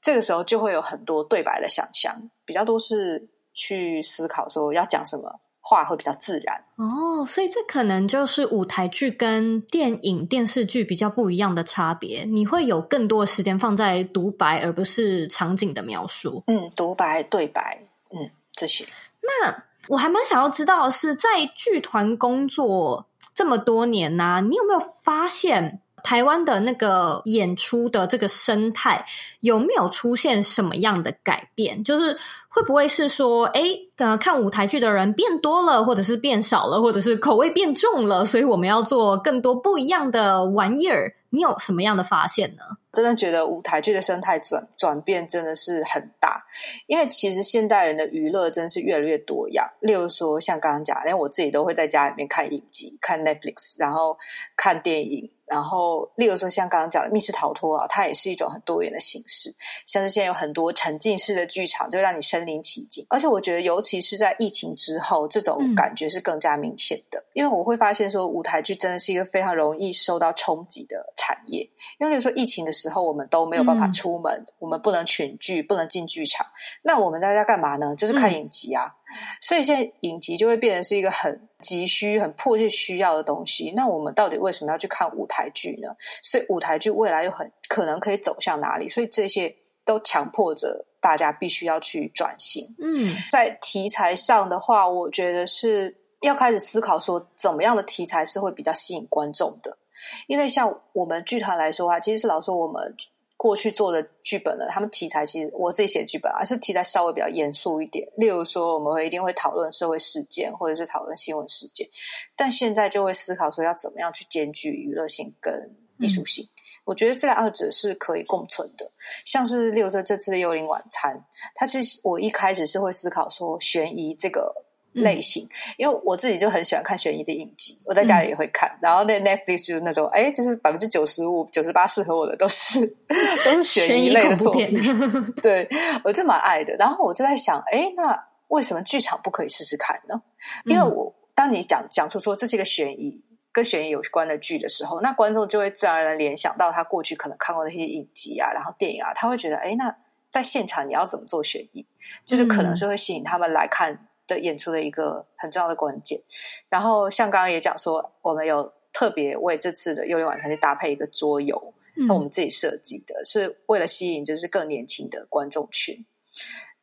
这个时候就会有很多对白的想象，比较多是。去思考说要讲什么话会比较自然哦，所以这可能就是舞台剧跟电影电视剧比较不一样的差别。你会有更多的时间放在独白，而不是场景的描述。嗯，独白、对白，嗯，这些。那我还蛮想要知道的是，在剧团工作这么多年呢、啊，你有没有发现？台湾的那个演出的这个生态有没有出现什么样的改变？就是会不会是说，哎，呃，看舞台剧的人变多了，或者是变少了，或者是口味变重了，所以我们要做更多不一样的玩意儿？你有什么样的发现呢？真的觉得舞台剧的生态转转变真的是很大，因为其实现代人的娱乐真是越来越多样。例如说，像刚刚讲，连我自己都会在家里面看影集、看 Netflix，然后看电影。然后，例如说像刚刚讲的密室逃脱啊，它也是一种很多元的形式。像是现在有很多沉浸式的剧场，就会让你身临其境。而且我觉得，尤其是在疫情之后，这种感觉是更加明显的。嗯、因为我会发现说，舞台剧真的是一个非常容易受到冲击的产业。因为例如说疫情的时候，我们都没有办法出门，嗯、我们不能群聚，不能进剧场，那我们大家干嘛呢？就是看影集啊。嗯所以现在影集就会变成是一个很急需、很迫切需要的东西。那我们到底为什么要去看舞台剧呢？所以舞台剧未来又很可能可以走向哪里？所以这些都强迫着大家必须要去转型。嗯，在题材上的话，我觉得是要开始思考说，怎么样的题材是会比较吸引观众的。因为像我们剧团来说啊，其实是老说我们。过去做的剧本呢，他们题材其实我自己写剧本啊，是题材稍微比较严肃一点。例如说，我们会一定会讨论社会事件，或者是讨论新闻事件。但现在就会思考说，要怎么样去兼具娱乐性跟艺术性。嗯、我觉得这两者是可以共存的。像是例如说这次的《幽灵晚餐》，它其实我一开始是会思考说悬疑这个。类型，因为我自己就很喜欢看悬疑的影集，我在家里也会看。嗯、然后那 Netflix 就是那种，哎，就是百分之九十五、九十八适合我的都是 都是悬疑类的作品。对，我就蛮爱的。然后我就在想，哎，那为什么剧场不可以试试看呢？因为我当你讲讲出说这是一个悬疑跟悬疑有关的剧的时候，那观众就会自然而然联想到他过去可能看过那些影集啊，然后电影啊，他会觉得，哎，那在现场你要怎么做悬疑？就是可能是会吸引他们来看。的演出的一个很重要的关键，然后像刚刚也讲说，我们有特别为这次的幽灵晚餐去搭配一个桌游，那、嗯、我们自己设计的，是为了吸引就是更年轻的观众群，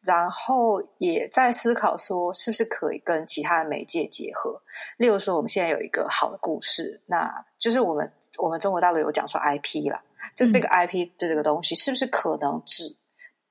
然后也在思考说，是不是可以跟其他的媒介结合，例如说我们现在有一个好的故事，那就是我们我们中国大陆有讲说 IP 啦，就这个 IP 的这个东西，是不是可能只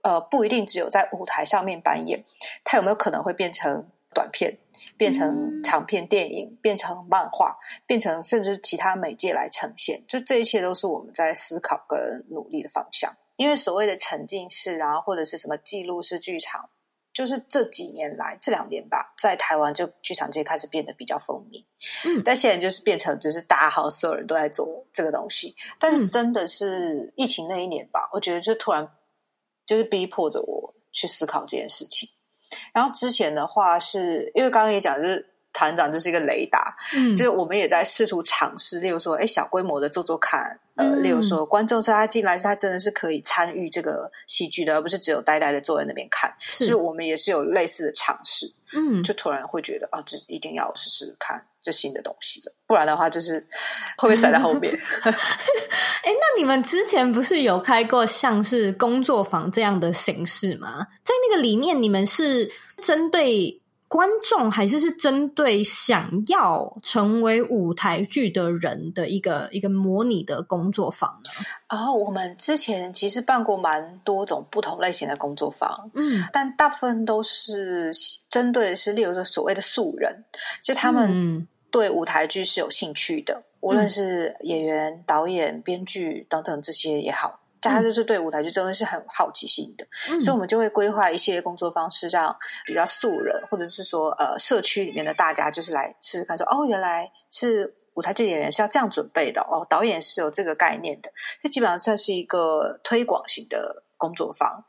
呃，不一定只有在舞台上面扮演，它有没有可能会变成短片，变成长片电影，嗯、变成漫画，变成甚至其他媒介来呈现？就这一切都是我们在思考跟努力的方向。因为所谓的沉浸式啊，或者是什么记录式剧场，就是这几年来这两年吧，在台湾就剧场界开始变得比较风靡。嗯，但现在就是变成就是大家好，所有人都在做这个东西。但是真的是疫情那一年吧，我觉得就突然。就是逼迫着我去思考这件事情。然后之前的话是，因为刚刚也讲，就是团长就是一个雷达，嗯，就是我们也在试图尝试，例如说，哎，小规模的做做看，呃，嗯、例如说，观众是他进来，是他真的是可以参与这个戏剧的，而不是只有呆呆的坐在那边看。是，就是我们也是有类似的尝试，嗯，就突然会觉得啊，这一定要试试看。这新的东西了，不然的话就是 会不会塞在后面？哎、欸，那你们之前不是有开过像是工作坊这样的形式吗？在那个里面，你们是针对观众，还是是针对想要成为舞台剧的人的一个一个模拟的工作坊呢？然后、哦、我们之前其实办过蛮多种不同类型的工作坊，嗯，但大部分都是针对的是，例如说所谓的素人，就他们、嗯。对舞台剧是有兴趣的，无论是演员、嗯、导演、编剧等等这些也好，大家就是对舞台剧真的是很好奇心的，嗯、所以我们就会规划一些工作方式，让比较素人或者是说呃社区里面的大家就是来试试看说，说哦，原来是舞台剧演员是要这样准备的哦，导演是有这个概念的，这基本上算是一个推广型的。工作坊，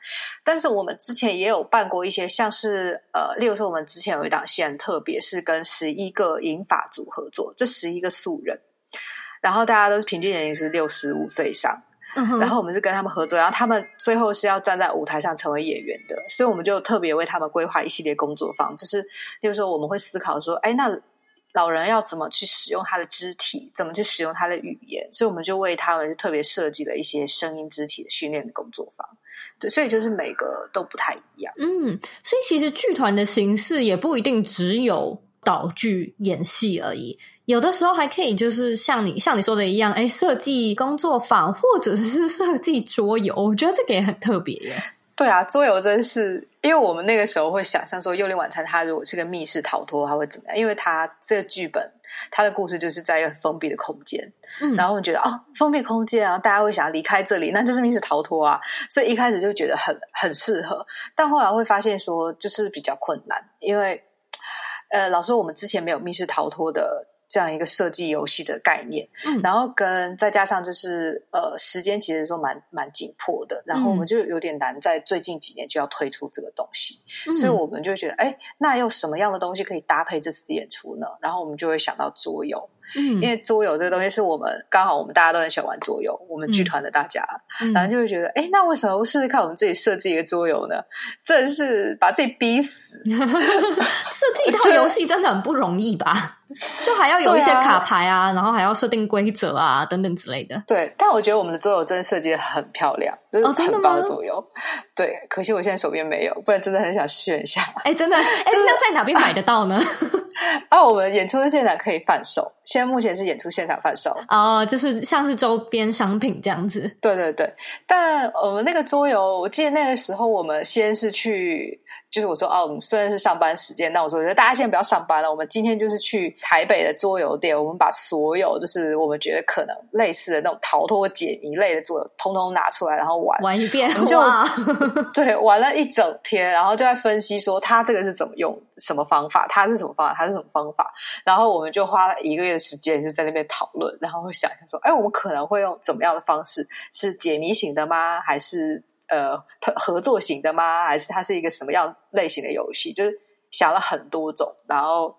但是我们之前也有办过一些，像是呃，例如说我们之前有一档戏很特别，是跟十一个银发组合作，这十一个素人，然后大家都是平均年龄是六十五岁以上，然后我们是跟他们合作，然后他们最后是要站在舞台上成为演员的，所以我们就特别为他们规划一系列工作坊，就是例如说我们会思考说，哎，那老人要怎么去使用他的肢体，怎么去使用他的语言，所以我们就为他们就特别设计了一些声音肢体的训练的工作坊。对，所以就是每个都不太一样。嗯，所以其实剧团的形式也不一定只有导剧演戏而已，有的时候还可以就是像你像你说的一样，哎，设计工作坊或者是 设计桌游，我觉得这个也很特别耶。对啊，桌游真是，因为我们那个时候会想象说，《幽灵晚餐》它如果是个密室逃脱，它会怎么样？因为它这个剧本，它的故事就是在一个封闭的空间，嗯，然后我们觉得哦，封闭空间啊，大家会想要离开这里，那就是密室逃脱啊，所以一开始就觉得很很适合，但后来会发现说，就是比较困难，因为呃，老师我们之前没有密室逃脱的。这样一个设计游戏的概念，嗯，然后跟再加上就是呃，时间其实说蛮蛮紧迫的，然后我们就有点难在最近几年就要推出这个东西，嗯，所以我们就觉得，哎，那有什么样的东西可以搭配这次的演出呢？然后我们就会想到桌游。嗯，因为桌游这个东西是我们刚好我们大家都很喜欢玩桌游，我们剧团的大家，嗯、然后就会觉得，哎，那为什么不试试看我们自己设计一个桌游呢？真是把自己逼死！设计一套游戏真的很不容易吧？就还要有一些卡牌啊，啊然后还要设定规则啊等等之类的。对，但我觉得我们的桌游真的设计的很漂亮，就是很棒的桌游。哦、对，可惜我现在手边没有，不然真的很想炫一下。哎，真的，哎，那在哪边买得到呢？啊，我们演出的现场可以贩售，现在目前是演出现场贩售哦，就是像是周边商品这样子。对对对，但我们那个桌游，我记得那个时候我们先是去。就是我说哦，我们虽然是上班时间，但我说大家现在不要上班了。我们今天就是去台北的桌游店，我们把所有就是我们觉得可能类似的那种逃脱解谜类的桌游，通通拿出来，然后玩玩一遍，就 对玩了一整天，然后就在分析说他这个是怎么用，什么方法，他是什么方法，他是什么方法，然后我们就花了一个月的时间就在那边讨论，然后会想一下说，哎，我们可能会用怎么样的方式，是解谜型的吗？还是？呃，合作型的吗？还是它是一个什么样类型的游戏？就是想了很多种，然后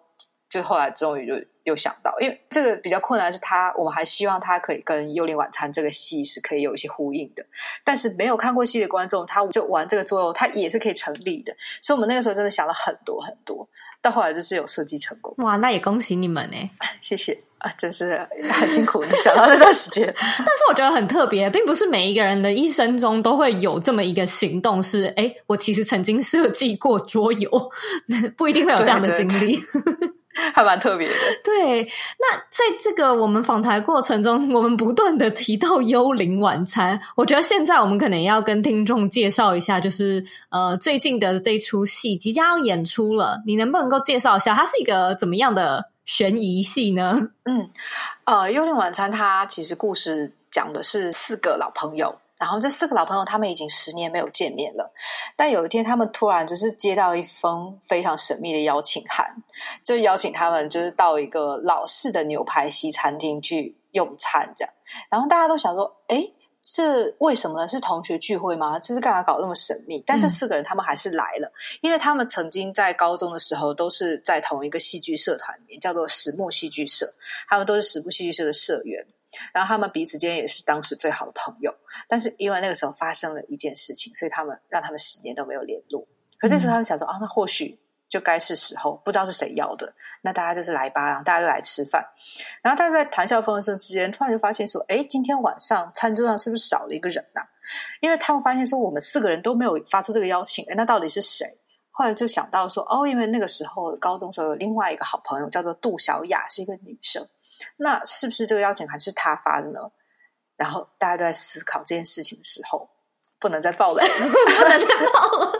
就后来终于就又想到，因为这个比较困难，是它我们还希望它可以跟《幽灵晚餐》这个戏是可以有一些呼应的，但是没有看过戏的观众，他就玩这个作用，它也是可以成立的。所以我们那个时候真的想了很多很多，到后来就是有设计成功。哇，那也恭喜你们呢！谢谢。啊，真是很辛苦，你想到那段时间。但是我觉得很特别，并不是每一个人的一生中都会有这么一个行动是，是哎，我其实曾经设计过桌游，不一定会有这样的经历。还蛮特别的。对，那在这个我们访谈过程中，我们不断的提到 《幽灵晚餐》，我觉得现在我们可能要跟听众介绍一下，就是呃，最近的这一出戏即将要演出了，你能不能够介绍一下，它是一个怎么样的？悬疑戏呢？嗯，呃，《幽灵晚餐》它其实故事讲的是四个老朋友，然后这四个老朋友他们已经十年没有见面了，但有一天他们突然就是接到一封非常神秘的邀请函，就邀请他们就是到一个老式的牛排西餐厅去用餐，这样，然后大家都想说，诶这为什么呢？是同学聚会吗？这是干嘛搞那么神秘？但这四个人他们还是来了，嗯、因为他们曾经在高中的时候都是在同一个戏剧社团里面，叫做石木戏剧社，他们都是石木戏剧社的社员，然后他们彼此间也是当时最好的朋友。但是因为那个时候发生了一件事情，所以他们让他们十年都没有联络。可这时候他们想说，啊，那或许。就该是时候，不知道是谁要的，那大家就是来吧，然后大家就来吃饭。然后大家在谈笑风生之间，突然就发现说：“哎，今天晚上餐桌上是不是少了一个人呐、？”因为他们发现说，我们四个人都没有发出这个邀请，哎，那到底是谁？后来就想到说：“哦，因为那个时候高中时候有另外一个好朋友叫做杜小雅，是一个女生，那是不是这个邀请函是他发的呢？”然后大家都在思考这件事情的时候，不能再爆雷，不能再爆了。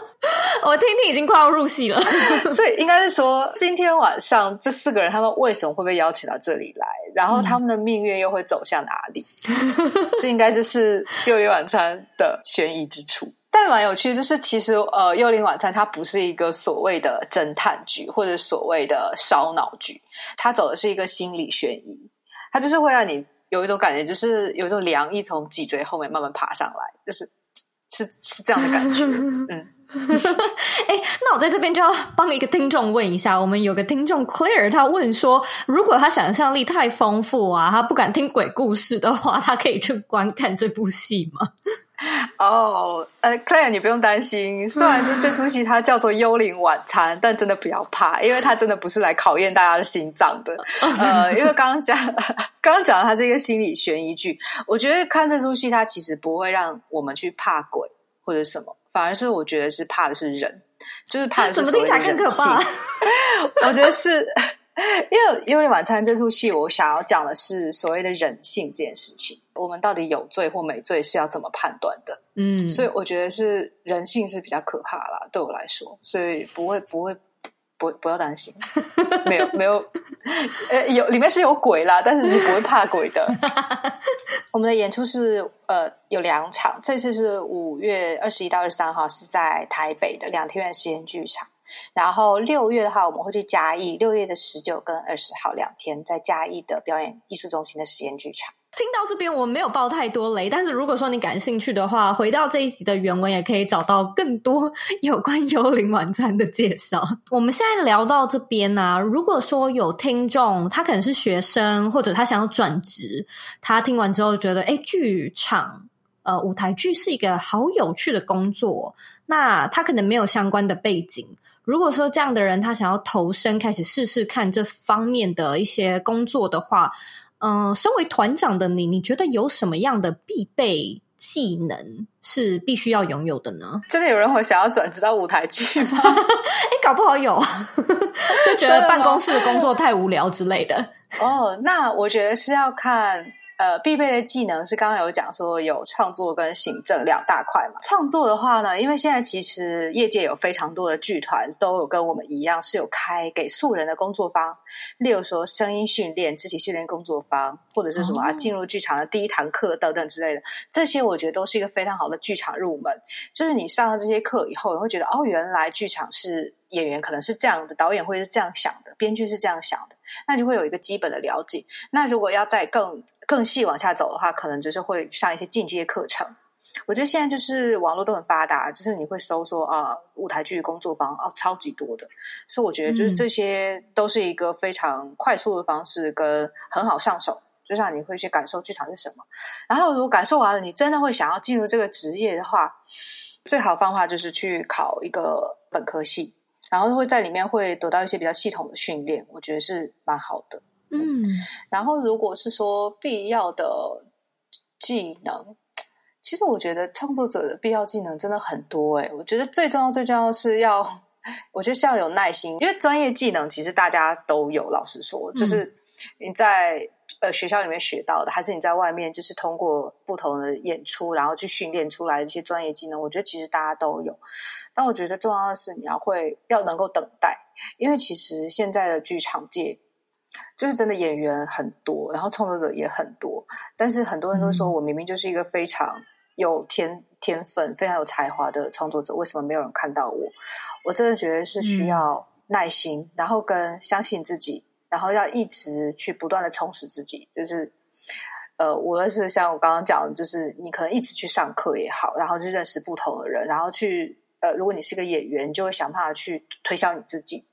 我听听已经快要入戏了，所以应该是说，今天晚上这四个人他们为什么会被邀请到这里来？然后他们的命运又会走向哪里？嗯、这应该就是《六月晚餐》的悬疑之处。但蛮有趣，就是其实呃，《幽灵晚餐》它不是一个所谓的侦探剧或者所谓的烧脑剧，它走的是一个心理悬疑，它就是会让你有一种感觉，就是有一种凉意从脊椎后面慢慢爬上来，就是是是这样的感觉，嗯。哎，那我在这边就要帮一个听众问一下，我们有个听众 Clear 他问说，如果他想象力太丰富啊，他不敢听鬼故事的话，他可以去观看这部戏吗？哦，呃，Claire，你不用担心。虽然说这出戏它叫做《幽灵晚餐》，但真的不要怕，因为它真的不是来考验大家的心脏的。呃，因为刚刚讲，刚刚讲的它是一个心理悬疑剧。我觉得看这出戏，它其实不会让我们去怕鬼或者什么，反而是我觉得是怕的是人，就是怕的是的。怎么听起来更可怕？我觉得是。因为《幽灵晚餐》这出戏，我想要讲的是所谓的人性这件事情。我们到底有罪或没罪是要怎么判断的？嗯，所以我觉得是人性是比较可怕啦，对我来说，所以不会不会不不要担心，没有没有，呃，有里面是有鬼啦，但是你不会怕鬼的。我们的演出是呃有两场，这次是五月二十一到二十三号是在台北的两天院实验剧场。然后六月的话，我们会去嘉义，六月的十九跟二十号两天，在嘉义的表演艺术中心的实验剧场。听到这边，我没有爆太多雷，但是如果说你感兴趣的话，回到这一集的原文，也可以找到更多 有关幽灵晚餐的介绍。我们现在聊到这边呢、如果说有听众，他可能是学生，或者他想要转职，他听完之后觉得，哎，剧场，呃，舞台剧是一个好有趣的工作，那他可能没有相关的背景。如果说这样的人他想要投身，开始试试看这方面的一些工作的话，嗯、呃，身为团长的你，你觉得有什么样的必备技能是必须要拥有的呢？真的有人会想要转职到舞台剧吗？哎，搞不好有啊，就觉得办公室的工作太无聊之类的。哦，那我觉得是要看。呃，必备的技能是刚刚有讲说有创作跟行政两大块嘛。创作的话呢，因为现在其实业界有非常多的剧团都有跟我们一样是有开给素人的工作坊，例如说声音训练、肢体训练工作坊，或者是什么啊进入剧场的第一堂课等等之类的。这些我觉得都是一个非常好的剧场入门。就是你上了这些课以后，你会觉得哦，原来剧场是演员可能是这样的，导演会是这样想的，编剧是这样想的，那就会有一个基本的了解。那如果要再更更细往下走的话，可能就是会上一些进阶课程。我觉得现在就是网络都很发达，就是你会搜说啊，舞台剧工作坊啊，超级多的。所以我觉得就是这些都是一个非常快速的方式，跟很好上手，就让你会去感受剧场是什么。然后如果感受完了，你真的会想要进入这个职业的话，最好方法就是去考一个本科系，然后会在里面会得到一些比较系统的训练，我觉得是蛮好的。嗯，然后如果是说必要的技能，其实我觉得创作者的必要技能真的很多诶。我觉得最重要、最重要是要，我觉得是要有耐心，因为专业技能其实大家都有。老实说，就是你在呃学校里面学到的，还是你在外面就是通过不同的演出，然后去训练出来的一些专业技能，我觉得其实大家都有。但我觉得重要的是你要会，要能够等待，因为其实现在的剧场界。就是真的演员很多，然后创作者也很多，但是很多人都说我明明就是一个非常有天天分、非常有才华的创作者，为什么没有人看到我？我真的觉得是需要耐心，嗯、然后跟相信自己，然后要一直去不断的充实自己。就是呃，无论是像我刚刚讲的，就是你可能一直去上课也好，然后去认识不同的人，然后去呃，如果你是个演员，你就会想办法去推销你自己，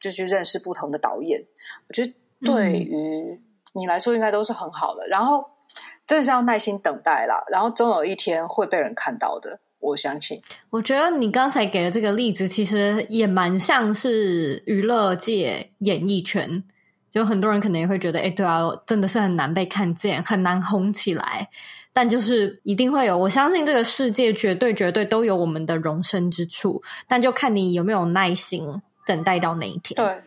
就去认识不同的导演。我觉得。对于你来说，应该都是很好的。嗯、然后，真的是要耐心等待啦。然后，终有一天会被人看到的，我相信。我觉得你刚才给的这个例子，其实也蛮像是娱乐界演艺圈，就很多人可能也会觉得，哎，对啊，真的是很难被看见，很难红起来。但就是一定会有，我相信这个世界绝对绝对都有我们的容身之处，但就看你有没有耐心等待到那一天。对。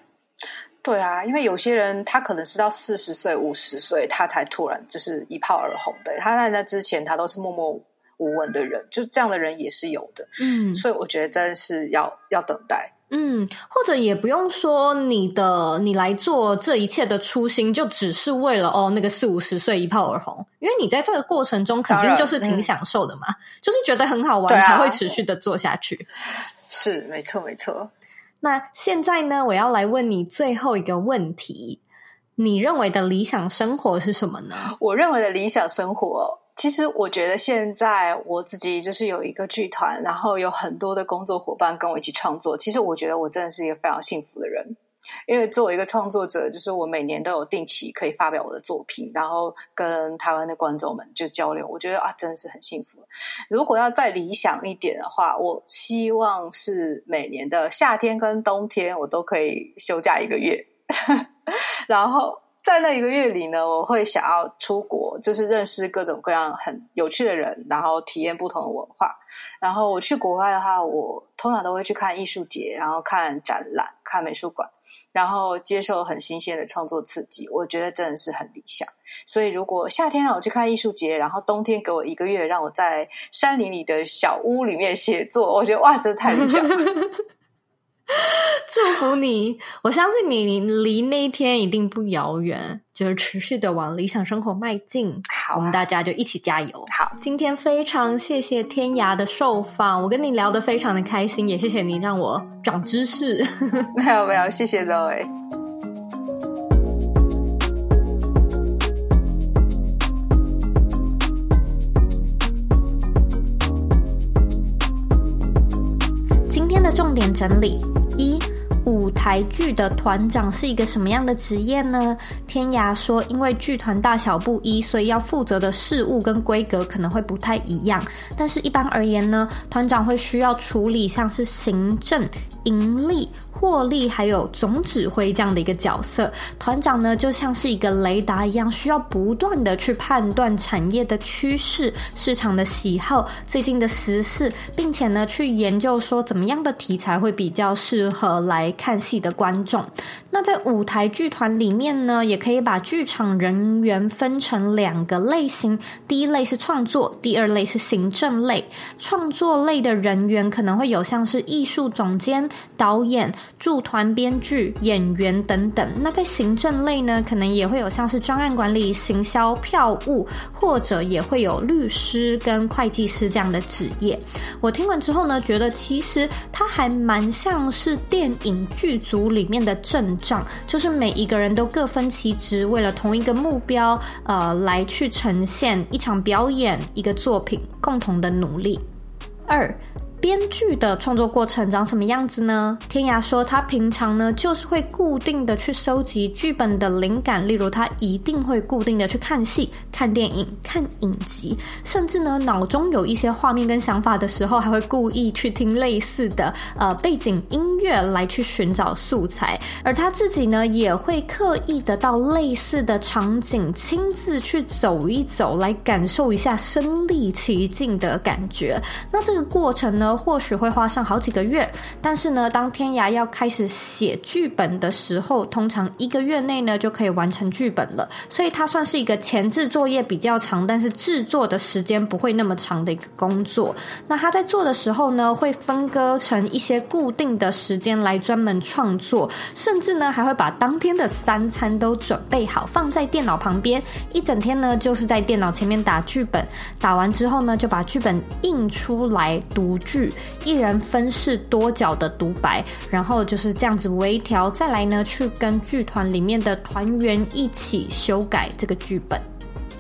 对啊，因为有些人他可能是到四十岁、五十岁，他才突然就是一炮而红的。他在那之前，他都是默默无闻的人，就这样的人也是有的。嗯，所以我觉得真的是要要等待。嗯，或者也不用说你的你来做这一切的初心，就只是为了哦那个四五十岁一炮而红，因为你在这个过程中肯定就是挺享受的嘛，嗯、就是觉得很好玩，啊、才会持续的做下去。是，没错，没错。那现在呢，我要来问你最后一个问题：你认为的理想生活是什么呢？我认为的理想生活，其实我觉得现在我自己就是有一个剧团，然后有很多的工作伙伴跟我一起创作。其实我觉得我真的是一个非常幸福的人。因为作为一个创作者，就是我每年都有定期可以发表我的作品，然后跟台湾的观众们就交流。我觉得啊，真的是很幸福。如果要再理想一点的话，我希望是每年的夏天跟冬天，我都可以休假一个月，然后。在那一个月里呢，我会想要出国，就是认识各种各样很有趣的人，然后体验不同的文化。然后我去国外的话，我通常都会去看艺术节，然后看展览、看美术馆，然后接受很新鲜的创作刺激。我觉得真的是很理想。所以，如果夏天让我去看艺术节，然后冬天给我一个月让我在山林里的小屋里面写作，我觉得哇，真的太理想了。祝福你，我相信你，你离那一天一定不遥远，就是持续的往理想生活迈进。好啊，我们大家就一起加油。好，今天非常谢谢天涯的受访，我跟你聊得非常的开心，也谢谢你让我长知识。没有没有，谢谢各位。今天的重点整理一，舞台剧的团长是一个什么样的职业呢？天涯说，因为剧团大小不一，所以要负责的事务跟规格可能会不太一样。但是，一般而言呢，团长会需要处理像是行政、盈利。获利还有总指挥这样的一个角色，团长呢就像是一个雷达一样，需要不断的去判断产业的趋势、市场的喜好、最近的时事，并且呢去研究说怎么样的题材会比较适合来看戏的观众。那在舞台剧团里面呢，也可以把剧场人员分成两个类型，第一类是创作，第二类是行政类。创作类的人员可能会有像是艺术总监、导演。驻团编剧、演员等等。那在行政类呢，可能也会有像是专案管理、行销、票务，或者也会有律师跟会计师这样的职业。我听完之后呢，觉得其实它还蛮像是电影剧组里面的正仗，就是每一个人都各分其职，为了同一个目标，呃，来去呈现一场表演、一个作品，共同的努力。二。编剧的创作过程长什么样子呢？天涯说，他平常呢就是会固定的去收集剧本的灵感，例如他一定会固定的去看戏、看电影、看影集，甚至呢脑中有一些画面跟想法的时候，还会故意去听类似的呃背景音乐来去寻找素材。而他自己呢也会刻意的到类似的场景，亲自去走一走，来感受一下身临其境的感觉。那这个过程呢，或许会花上好几个月，但是呢，当天涯要开始写剧本的时候，通常一个月内呢就可以完成剧本了。所以它算是一个前置作业比较长，但是制作的时间不会那么长的一个工作。那他在做的时候呢，会分割成一些固定的时间来专门创作，甚至呢还会把当天的三餐都准备好，放在电脑旁边，一整天呢就是在电脑前面打剧本，打完之后呢就把剧本印出来读剧。一人分饰多角的独白，然后就是这样子微调，再来呢去跟剧团里面的团员一起修改这个剧本。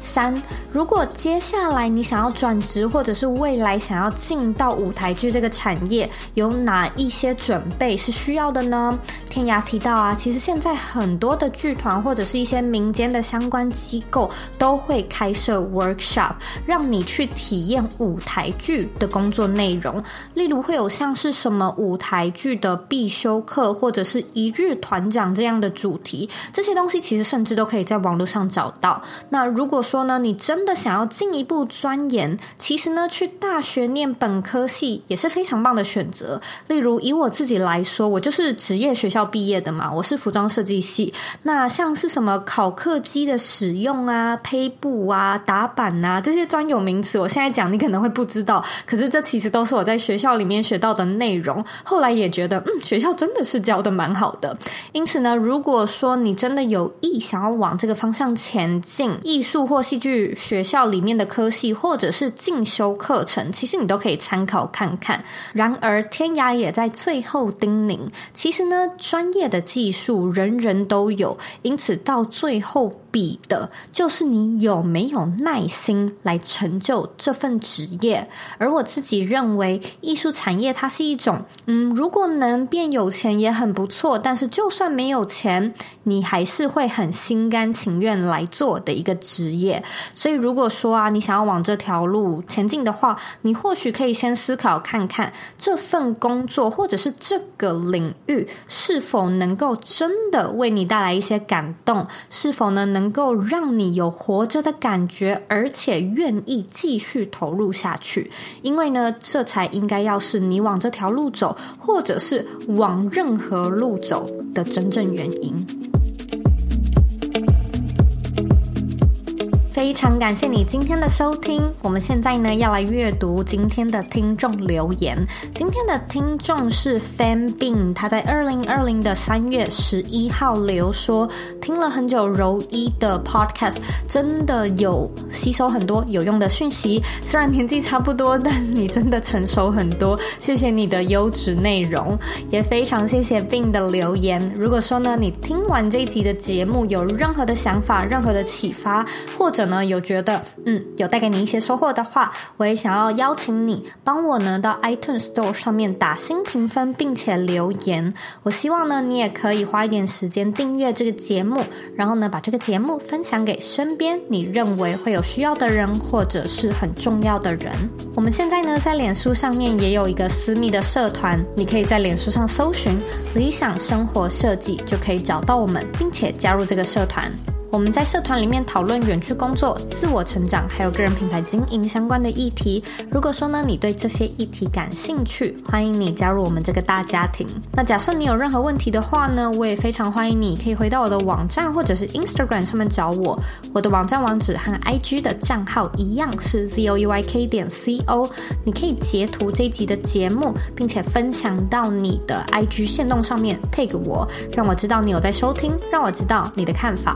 三，如果接下来你想要转职，或者是未来想要进到舞台剧这个产业，有哪一些准备是需要的呢？天涯提到啊，其实现在很多的剧团或者是一些民间的相关机构都会开设 workshop，让你去体验舞台剧的工作内容。例如会有像是什么舞台剧的必修课，或者是一日团长这样的主题，这些东西其实甚至都可以在网络上找到。那如果说说呢，你真的想要进一步钻研，其实呢，去大学念本科系也是非常棒的选择。例如以我自己来说，我就是职业学校毕业的嘛，我是服装设计系。那像是什么考克机的使用啊、胚布啊、打板啊这些专有名词，我现在讲你可能会不知道，可是这其实都是我在学校里面学到的内容。后来也觉得，嗯，学校真的是教的蛮好的。因此呢，如果说你真的有意想要往这个方向前进，艺术或戏剧学校里面的科系，或者是进修课程，其实你都可以参考看看。然而，天涯也在最后叮咛，其实呢，专业的技术人人都有，因此到最后。比的就是你有没有耐心来成就这份职业，而我自己认为，艺术产业它是一种，嗯，如果能变有钱也很不错，但是就算没有钱，你还是会很心甘情愿来做的一个职业。所以，如果说啊，你想要往这条路前进的话，你或许可以先思考看看这份工作或者是这个领域是否能够真的为你带来一些感动，是否呢能。能够让你有活着的感觉，而且愿意继续投入下去，因为呢，这才应该要是你往这条路走，或者是往任何路走的真正原因。非常感谢你今天的收听。我们现在呢要来阅读今天的听众留言。今天的听众是 Fan Bin，他在二零二零的三月十一号留说，听了很久柔一的 Podcast，真的有吸收很多有用的讯息。虽然年纪差不多，但你真的成熟很多。谢谢你的优质内容，也非常谢谢 Bin 的留言。如果说呢你听完这一集的节目有任何的想法、任何的启发，或者呢，有觉得嗯，有带给你一些收获的话，我也想要邀请你帮我呢到 iTunes Store 上面打新评分，并且留言。我希望呢，你也可以花一点时间订阅这个节目，然后呢，把这个节目分享给身边你认为会有需要的人，或者是很重要的人。我们现在呢，在脸书上面也有一个私密的社团，你可以在脸书上搜寻“理想生活设计”，就可以找到我们，并且加入这个社团。我们在社团里面讨论远距工作、自我成长，还有个人品牌经营相关的议题。如果说呢，你对这些议题感兴趣，欢迎你加入我们这个大家庭。那假设你有任何问题的话呢，我也非常欢迎你可以回到我的网站或者是 Instagram 上面找我。我的网站网址和 IG 的账号一样是 zoeyk 点 co。你可以截图这一集的节目，并且分享到你的 IG 线动上面，tag 我，让我知道你有在收听，让我知道你的看法。